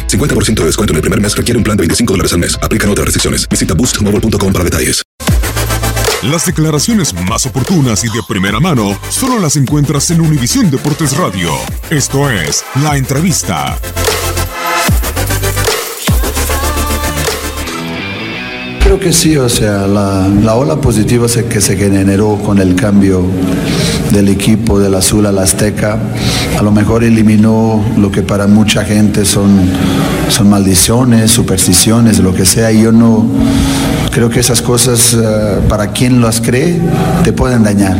50% de descuento en el primer mes requiere un plan de 25 dólares al mes. Aplican otras restricciones. Visita boostmobile.com para detalles. Las declaraciones más oportunas y de primera mano solo las encuentras en Univisión Deportes Radio. Esto es La Entrevista. Creo que sí, o sea, la, la ola positiva se- que se generó con el cambio del equipo del azul al azteca, a lo mejor eliminó lo que para mucha gente son, son maldiciones, supersticiones, lo que sea, y yo no creo que esas cosas, eh, para quien las cree, te pueden dañar.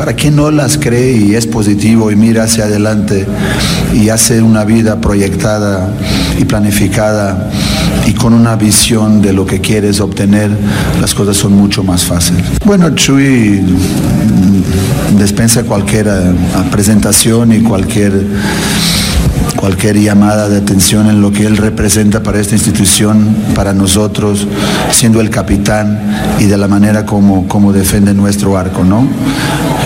Para quien no las cree y es positivo y mira hacia adelante y hace una vida proyectada y planificada y con una visión de lo que quieres obtener, las cosas son mucho más fáciles. Bueno, Chuy mm, dispensa cualquier eh, presentación y cualquier cualquier llamada de atención en lo que él representa para esta institución, para nosotros, siendo el capitán y de la manera como, como defiende nuestro arco, ¿no?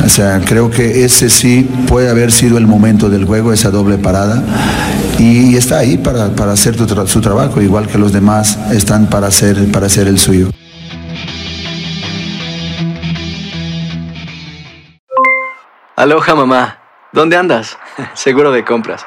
O sea, creo que ese sí puede haber sido el momento del juego, esa doble parada, y está ahí para, para hacer su trabajo, igual que los demás están para hacer, para hacer el suyo. Aloha mamá, ¿dónde andas? Seguro de compras.